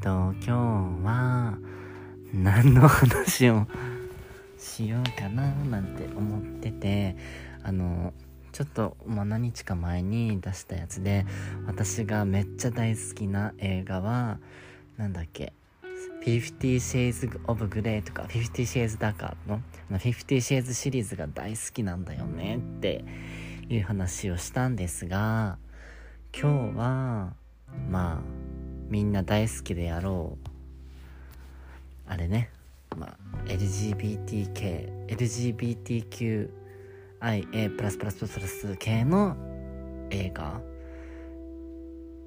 と今日は何の話をしようかななんて思っててあのちょっと、まあ、何日か前に出したやつで私がめっちゃ大好きな映画はなんだっけ50 Shades of Grey とか50 Shades だかの50 Shades シリーズが大好きなんだよねっていう話をしたんですが今日はまあみんな大好きであろうあれね。まあ LGBTK LGBTQIA++++ プラスプラスプラス系の映画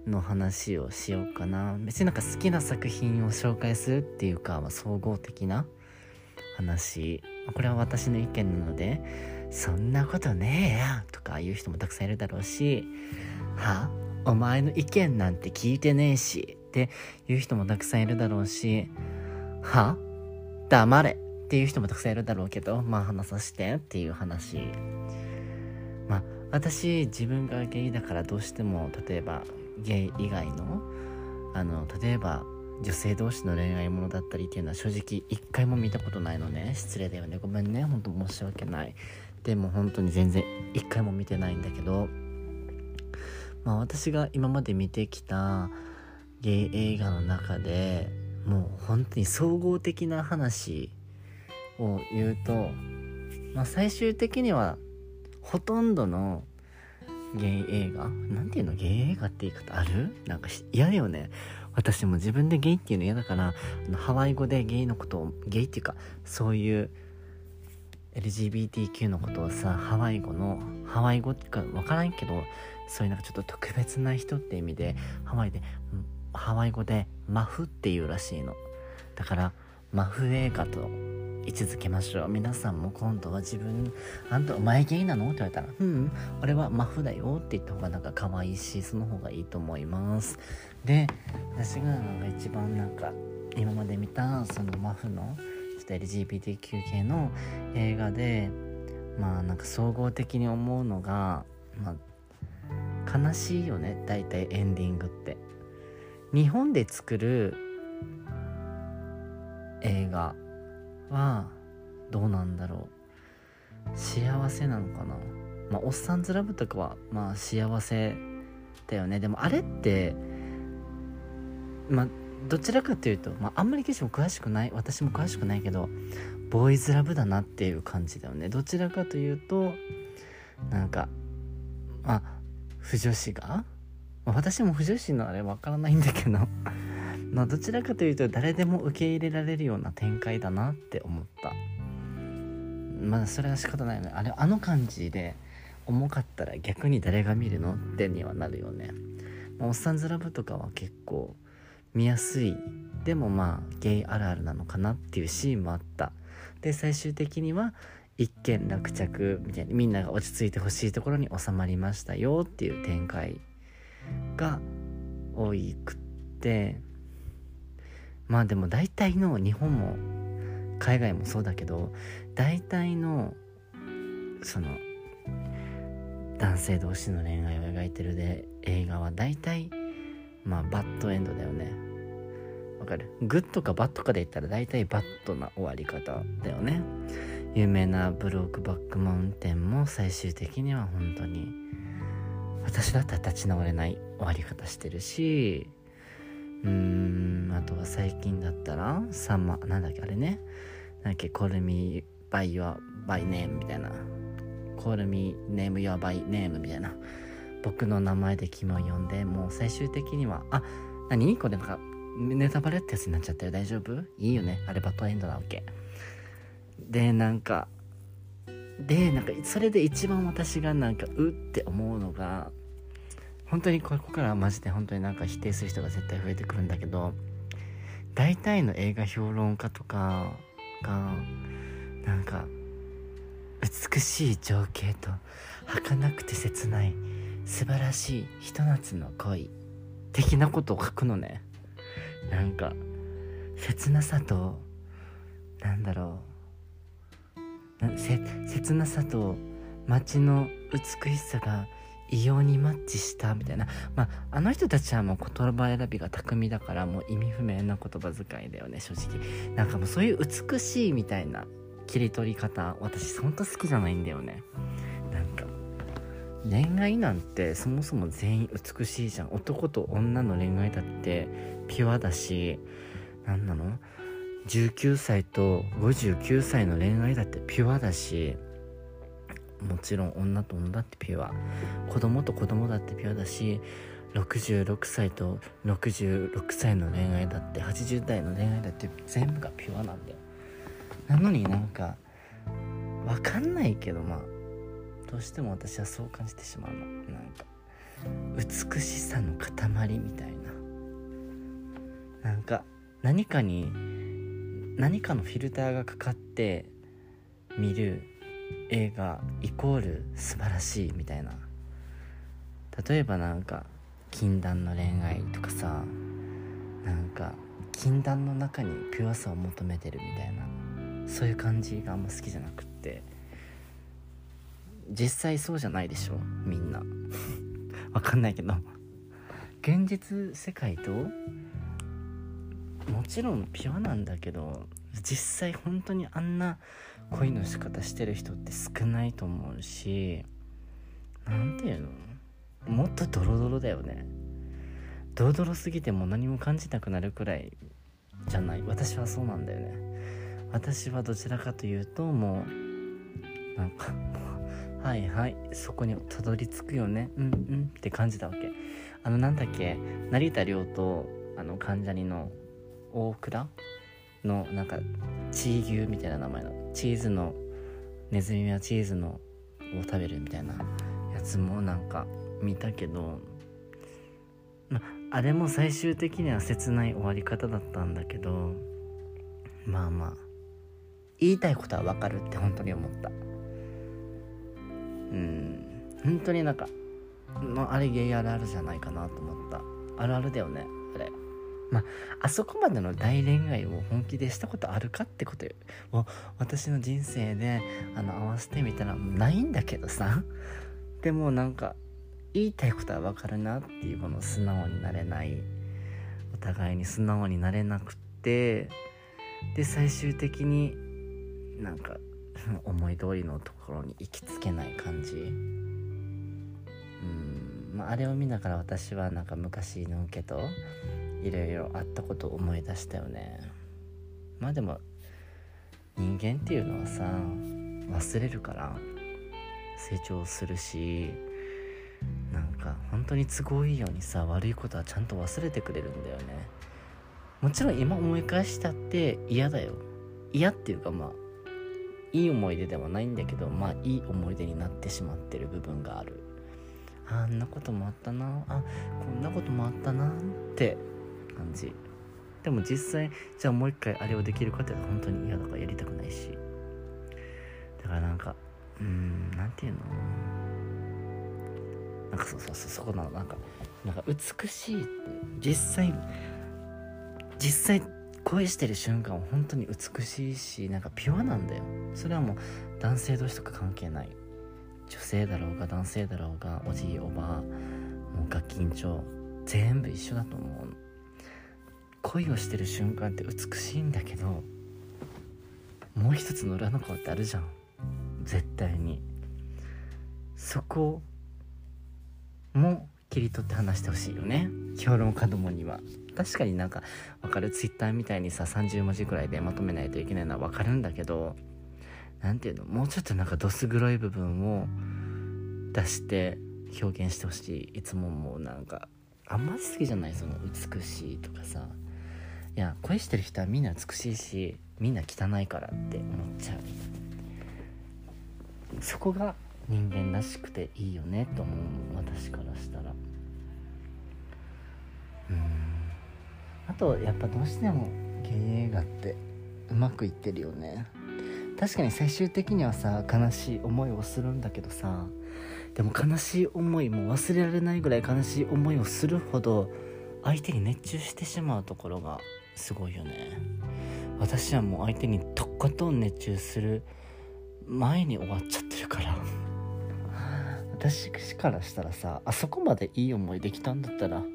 の話をしようかな。別になんか好きな作品を紹介するっていうか、まあ、総合的な話。これは私の意見なのでそんなことねえやとか言う人もたくさんいるだろうしは？お前の意見なんて聞いてねえしっていう人もたくさんいるだろうしは黙れっていう人もたくさんいるだろうけどまあ話させてっていう話。まあ私自分がゲイだからどうしても例えばゲイ以外のあの例えば女性同士の恋愛ものだったりっていうのは正直一回も見たことないのね。失礼だよね。ごめんね。ほんと申し訳ない。でも本当に全然一回も見てないんだけどまあ私が今まで見てきたゲイ映画の中でもう本当に総合的な話を言うと、まあ、最終的にはほとんどのゲイ映画なんていうのゲイ映画って言い方ある？なんか嫌だよね。私も自分でゲイっていうの嫌だからハワイ語でゲイのことをゲイっていうかそういう LGBTQ のことをさハワイ語のハワイ語ってか分からんけどそういうなんかちょっと特別な人って意味でハワイでハワイ語でマフっていうらしいの。だからマフ映画と位置づけましょう。皆さんも今度は自分「あんたお前ゲイなの?」って言われたら「うん俺はマフだよ」って言った方がなんか可愛いしその方がいいと思います。で私がなんか一番なんか今まで見たそのマフのちょっと LGBTQ 系の映画でまあなんか総合的に思うのがまあ悲しいよね大体エンディングって。日本で作る映画はどうなんだろう。幸せなのかな。まあおっさんずラブとかはまあ幸せだよね。でもあれってまあどちらかというと、まあ、あんまり決しても詳しくない私も詳しくないけどボーイズラブだなっていう感じだよね。どちらかというとなんかまあ不女子が、まあ、私も不女子のあれわからないんだけど。まあどちらかというと誰でも受け入れられるような展開だなって思った。まあそれは仕方ないよね。あれあの感じで重かったら逆に誰が見るのってにはなるよね、まあ、おっさんずラブとかは結構見やすい。でもまあゲイあるあるなのかなっていうシーンもあった。で最終的には一件落着みたいにみんなが落ち着いてほしいところに収まりましたよっていう展開が多くってまあでも大体の日本も海外もそうだけど大体のその男性同士の恋愛を描いてるで映画は大体まあバッドエンドだよね。わかる？グッドかバッドかで言ったら大体バッドな終わり方だよね。有名なブロークバックマウンテンも最終的には本当に私だったら立ち直れない終わり方してるしうーんあとは最近だったらサマーなんだっけあれね。なんだっけ Call me by your by name みたいな。Call me name your by name みたいな。僕の名前で君を呼んでもう最終的にはあ何？これなんかネタバレってやつになっちゃったよ。大丈夫？いいよね。あれバッドエンドなわけ。でなんかでなんかそれで一番私がなんかうって思うのが本当にここからはマジで本当になんか否定する人が絶対増えてくるんだけど大体の映画評論家とかがなんか美しい情景と儚くて切ない素晴らしいひと夏の恋的なことを書くのね。なんか切なさとなんだろう。切なさと街の美しさが異様にマッチしたみたいな。まああの人たちはもう言葉選びが巧みだからもう意味不明な言葉遣いだよね正直。なんかもうそういう美しいみたいな切り取り方私ほんと好きじゃないんだよね。なんか恋愛なんてそもそも全員美しいじゃん。男と女の恋愛だってピュアだし何なの？19歳と59歳の恋愛だってピュアだしもちろん女と女だってピュア。子供と子供だってピュアだし66歳と66歳の恋愛だって80代の恋愛だって全部がピュアなんだよ。なのになんかわかんないけどまあどうしても私はそう感じてしまうの。なんか美しさの塊みたいな。なんか何かに何かのフィルターがかかって見る映画イコール素晴らしいみたいな。例えばなんか禁断の恋愛とかさなんか禁断の中にピュアさを求めてるみたいなそういう感じがあんま好きじゃなくって。実際そうじゃないでしょみんな。わかんないけど。現実世界ともちろんピュアなんだけど実際本当にあんな恋の仕方してる人って少ないと思うし何て言うの？もっとドロドロだよね。ドロドロすぎても何も感じなくなるくらいじゃない？私はそうなんだよね。私はどちらかというともうなんかはいはいそこにたどり着くよね。うんうんって感じたわけ。あのなんだっけ？成田凌とあの関ジャニの大倉のなんかチー牛みたいな名前のチーズのネズミはチーズのを食べるみたいなやつもなんか見たけど、まあれも最終的には切ない終わり方だったんだけどまあまあ言いたいことはわかるって本当に思った。うん。本当になんか、まあ、あれゲイあるあるじゃないかなと思った。あるあるだよねあれ。まあ、あそこまでの大恋愛を本気でしたことあるかってことを私の人生であの合わせてみたらないんだけどさ。でもなんか言いたいことはわかるなっていうこの素直になれない。お互いに素直になれなくて。で最終的になんか思い通りのところに行きつけない感じ。うん。まああれを見ながら私はなんか昔の受けといろいろあったことを思い出したよね。まあでも人間っていうのはさ忘れるから成長するしなんか本当に都合いいようにさ悪いことはちゃんと忘れてくれるんだよね。もちろん今思い返したって嫌だよ。嫌っていうかまあいい思い出ではないんだけどまあいい思い出になってしまってる部分がある。あんなこともあったな。あこんなこともあったなって感じ。でも実際じゃあもう一回あれをできるかって本当に嫌だからやりたくないし。だからなんかうんなんていうの？なんかそうそうそうそこなの。なんかなんか美しいって。実際実際恋してる瞬間は本当に美しいしなんかピュアなんだよ。それはもう男性同士とか関係ない。女性だろうが男性だろうがおじいおばあもうガキンチョ全部一緒だと思う恋をしてる瞬間って美しいんだけどもう一つの裏の顔ってあるじゃん。絶対に。そこも切り取って話してほしいよね。評論家どもには。確かになんか分かる？ツイッターみたいにさ30文字くらいでまとめないといけないのは分かるんだけど何ていうの？もうちょっとなんかどす黒い部分を出して表現してほしい。いつももうなんかあんまり好きじゃないその美しいとかさ。いや恋してる人はみんな美しいしみんな汚いからって思っちゃう。そこが人間らしくていいよねと思う私からしたら。うん。あとやっぱどうしてもゲイ映画ってうまくいってるよね。確かに最終的にはさ悲しい思いをするんだけどさでも悲しい思いも忘れられないぐらい悲しい思いをするほど相手に熱中してしまうところがすごいよね。私はもう相手にとことん熱中する前に終わっちゃってるから。私からしたらさあそこまでいい思いできたんだったらも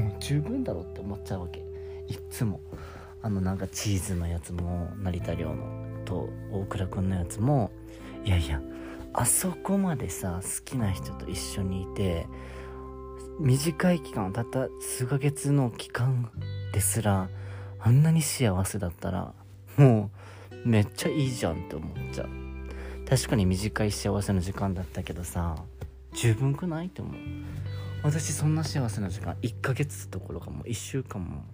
う十分だろって思っちゃうわけ。いっつも。あのなんかチーズのやつも成田凌のと大倉君のやつもいやいやあそこまでさ好きな人と一緒にいて短い期間たった数ヶ月の期間ですらあんなに幸せだったらもうめっちゃいいじゃんって思っちゃう。確かに短い幸せの時間だったけどさ十分くないって思う。私そんな幸せな時間1ヶ月どころかもう1週間も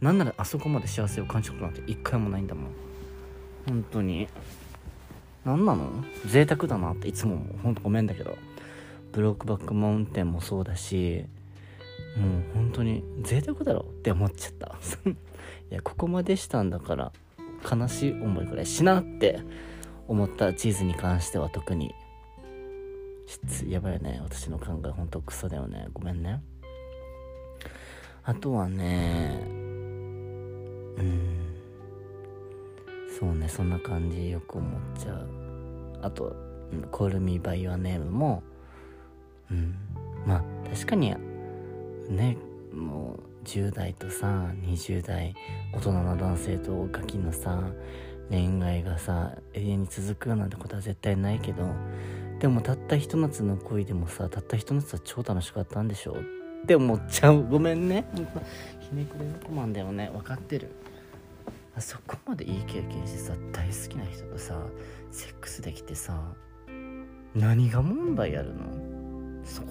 なんならあそこまで幸せを感じることなんて1回もないんだもん。本当に。何なの？贅沢だなっていつもほんとごめんだけど。ブロックバックマウンテンもそうだしもう本当に贅沢だろって思っちゃった。いやここまでしたんだから悲しい思いくらいしなって思ったチーズに関しては特に。やばいよね私の考えほんとクソだよね。ごめんね。あとはねうん。そうねそんな感じよく思っちゃう。あと「コールミーバイ Your Name も。うん。まあ確かにねもう10代とさ20代大人の男性とガキのさ恋愛がさ永遠に続くなんてことは絶対ないけどでもたったひと夏の恋でもさたったひと夏は超楽しかったんでしょって思っちゃう。ごめんね。ひねくれの子なんだよね。分かってる。あそこまでいい経験してさ大好きな人とさセックスできてさ何が問題あるの？そこ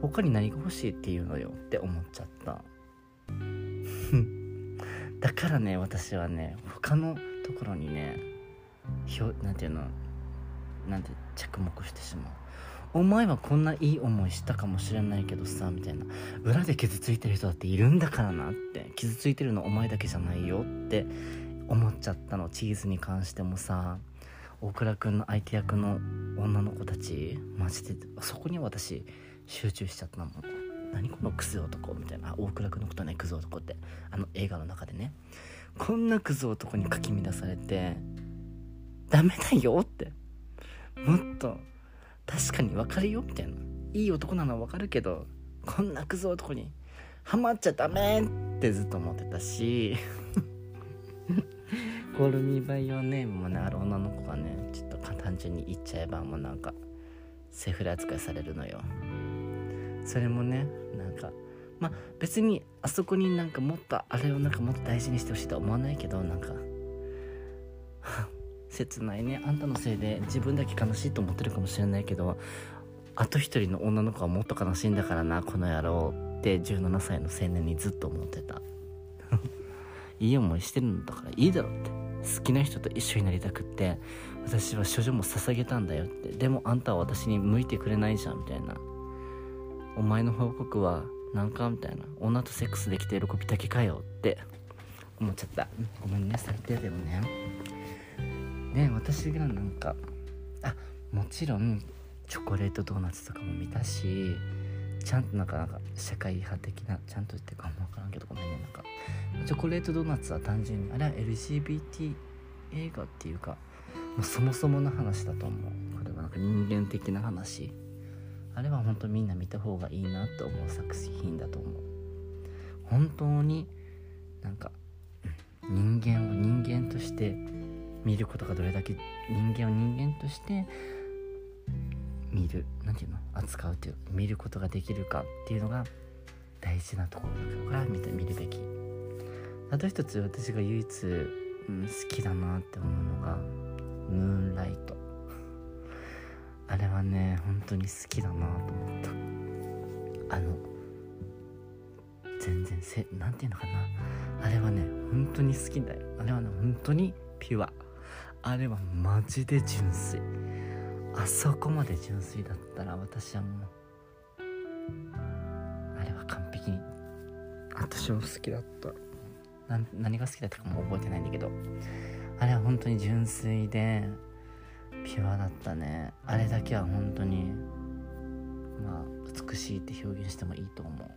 他に何が欲しいっていうのよって思っちゃった。だからね私はね他のところにねひょなんていうのなんて着目してしまう。お前はこんないい思いしたかもしれないけどさみたいな。裏で傷ついてる人だっているんだからなって。傷ついてるのお前だけじゃないよって思っちゃったの。チーズに関してもさ大倉君の相手役の女の子たち。マジでそこに私集中しちゃったもん。何このクズ男みたいな。大倉君のことねクズ男って。あの映画の中でね。こんなクズ男にかき乱されてダメだよって。もっと確かに分かるよみたいな。いい男なのは分かるけどこんなクズ男にハマっちゃダメってずっと思ってたし。コールミーバイオネームもねある女の子がねちょっと単純に言っちゃえばもうなんかセフレ扱いされるのよ。それもねなんかまあ別にあそこになんかもっとあれをなんかもっと大事にしてほしいとは思わないけどなんか 切ないね。あんたのせいで自分だけ悲しいと思ってるかもしれないけどあと一人の女の子はもっと悲しいんだからなこの野郎って17歳の青年にずっと思ってた。いい思いしてるんだからいいだろって。好きな人と一緒になりたくって私は処女も捧げたんだよって。でもあんたは私に向いてくれないじゃんみたいな。お前の報告はなんかみたいな。女とセックスできて喜びだけかよって。思っちゃった。ごめんね最低だよね。で私がなんかあもちろんチョコレートドーナツとかも見たしちゃんとなかなんか社会派的なちゃんと言ってるかも分からんけどごめんねなんか。チョコレートドーナツは単純にあれは LGBT 映画っていうかもうそもそもの話だと思う。これはなんか人間的な話。あれは本当みんな見た方がいいなと思う作品だと思う。本当になんか人間を人間として見ることがどれだけ人間を人間として見る何て言うの？扱うっていう見ることができるかっていうのが大事なところだから見て見るべき。あと一つ私が唯一、うん、好きだなって思うのがムーンライト。あれはね本当に好きだなと思った。あの全然せなんていうのかな。あれはね本当に好きだよ。あれはね本当にピュア。あれはマジで純粋。あそこまで純粋だったら私はもうあれは完璧。に私も好きだった。何が好きだったかも覚えてないんだけど。あれは本当に純粋でピュアだったね。あれだけは本当にまあ美しいって表現してもいいと思う。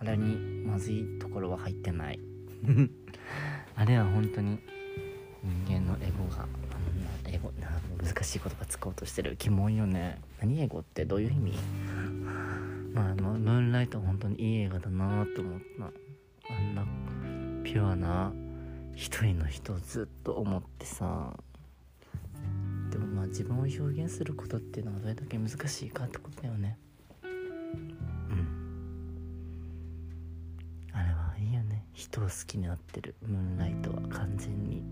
あれにまずいところは入ってない。あれは本当に人間のエゴがエゴ難しい言葉使おうとしてる疑問よね。何英語ってどういう意味？まあムーンライト本当にいい映画だなと思った。あんなピュアな一人の人をずっと思ってさ自分を表現することっていうのはどれだけ難しいかってことだよね。うん。あれはいいよね。人を好きになってる。ムーンライトは完全に。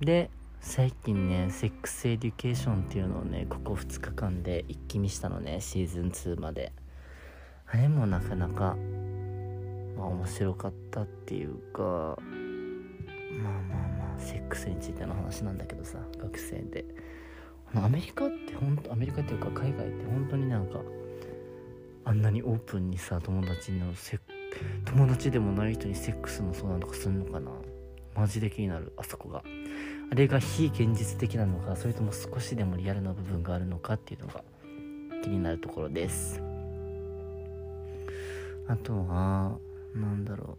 で最近ねセックスエデュケーションっていうのをねここ2日間で一気見したのね。シーズン2まで。あれもなかなか、まあ、面白かったっていうかまあまあまあセックスについての話なんだけどさ学生で。アメリカって本当アメリカっていうか海外って本当になんかあんなにオープンにさ友達のセ友達でもない人にセックスの相談とかすんのかな。マジで気になるあそこが。あれが非現実的なのかそれとも少しでもリアルな部分があるのかっていうのが気になるところです。あとはなんだろ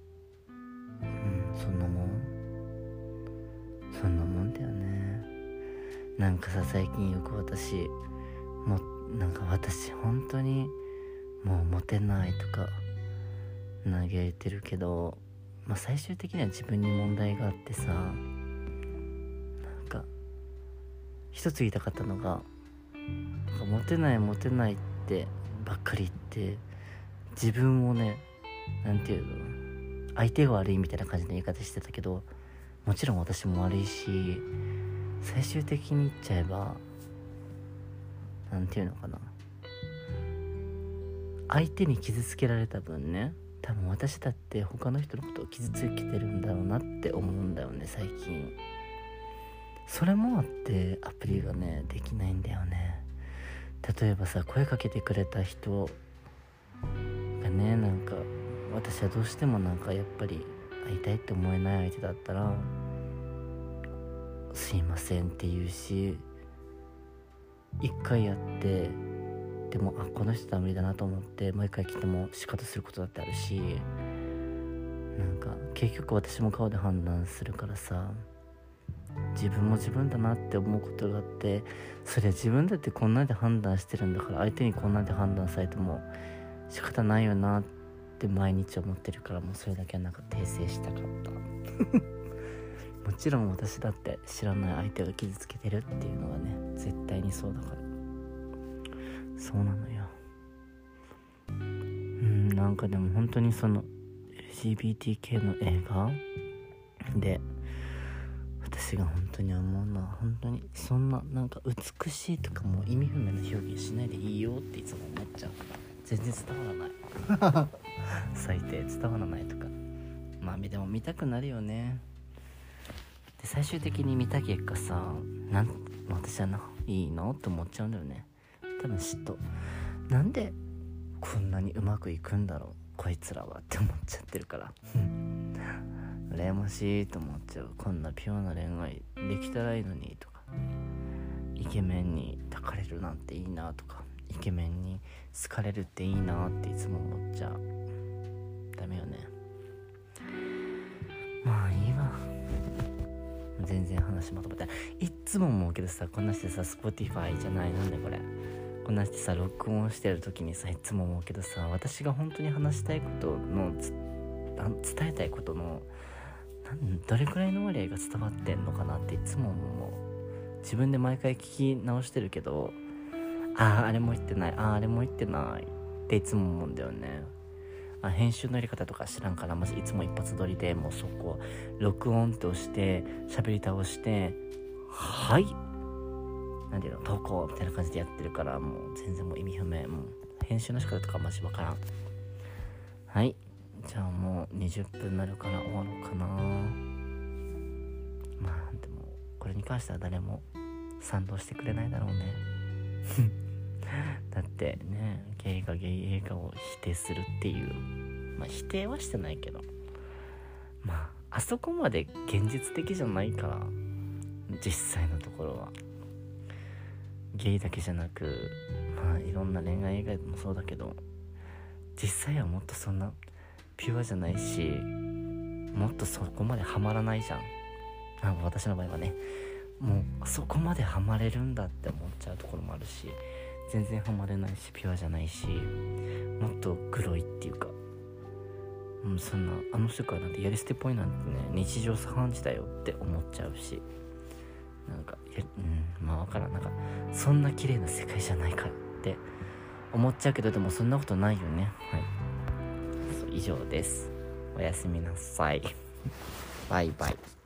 う。うんそんなもん。そんなもんだよね。なんかさ最近よく私もなんか私本当にもうモテないとか嘆いてるけど、まあ、最終的には自分に問題があってさなんか一つ言いたかったのがなんかモテないモテないってばっかり言って自分をね何て言うの相手が悪いみたいな感じの言い方してたけどもちろん私も悪いし最終的に言っちゃえば何て言うのかな。相手に傷つけられた分ね多分私だって他の人のことを傷つけてるんだろうなって思うんだよね最近。それもあってアプリがねできないんだよね。例えばさ声かけてくれた人がねなんか私はどうしてもなんかやっぱり会いたいって思えない相手だったら「すいません」って言うし一回やってでもあこの人は無理だなと思ってもう一回来ても仕方することだってあるしなんか結局私も顔で判断するからさ自分も自分だなって思うことがあってそりゃ自分だってこんなんで判断してるんだから相手にこんなんで判断されても仕方ないよなって毎日思ってるからもうそれだけはなんか訂正したかった。もちろん私だって知らない相手が傷つけてるっていうのはね絶対にそうだから。そうなのよ。うんなんかでも本当にその LGBTK の映画で私が本当に思うのは本当にそんななんか美しいとかもう意味不明な表現しないでいいよっていつも思っちゃうから。全然伝わらない。最低伝わらないとか。まあでも見たくなるよね。で最終的に見た結果さなん私はないいの？って思っちゃうんだよね。多分嫉妬。なんでこんなにうまくいくんだろう？こいつらはって思っちゃってるから。羨ましいと思っちゃう。こんなピュアな恋愛できたらいいのにとか。イケメンに抱かれるなんていいなとかイケメンに好かれるっていいなっていつも思っちゃう。ダメよね。まあいいわ。全然話まとめてい。っつも思うけどさこんなしてさ Spotify じゃないなんでこれ。こんなしてさ録音してる時にさいつも思うけどさ私が本当に話したいことの伝えたいことのどれくらいの割合が伝わってんのかなっていつも思う。自分で毎回聞き直してるけどあああれも言ってない。あああれも言ってない。っていつも思うんだよね。あ編集のやり方とか知らんからまずいつも一発撮りでもうそこ録音って押して喋り倒してはい。なんていうの？投稿みたいな感じでやってるからもう全然もう意味不明。もう編集の仕方とかマジわからん。はい。じゃあもう20分になるから終わろうかな。まあでもこれに関しては誰も賛同してくれないだろうね。だってねゲイがゲイ映画を否定するっていう。まあ否定はしてないけど。まああそこまで現実的じゃないから実際のところは。ゲイだけじゃなくまあいろんな恋愛映画でもそうだけど。実際はもっとそんなピュアじゃないしもっとそこまでハマらないじゃん。あ私の場合はね。もうそこまでハマれるんだって思っちゃうところもあるし。全然ハマれないしピュアじゃないしもっとグロいっていうか。うん、そんなあの世界なんてやり捨てっぽいなんてね日常茶飯事だよって思っちゃうし。なんかやうんまあ分からん。なんかそんな綺麗な世界じゃないかって思っちゃうけどでもそんなことないよね。はい。以上です。おやすみなさい。バイバイ。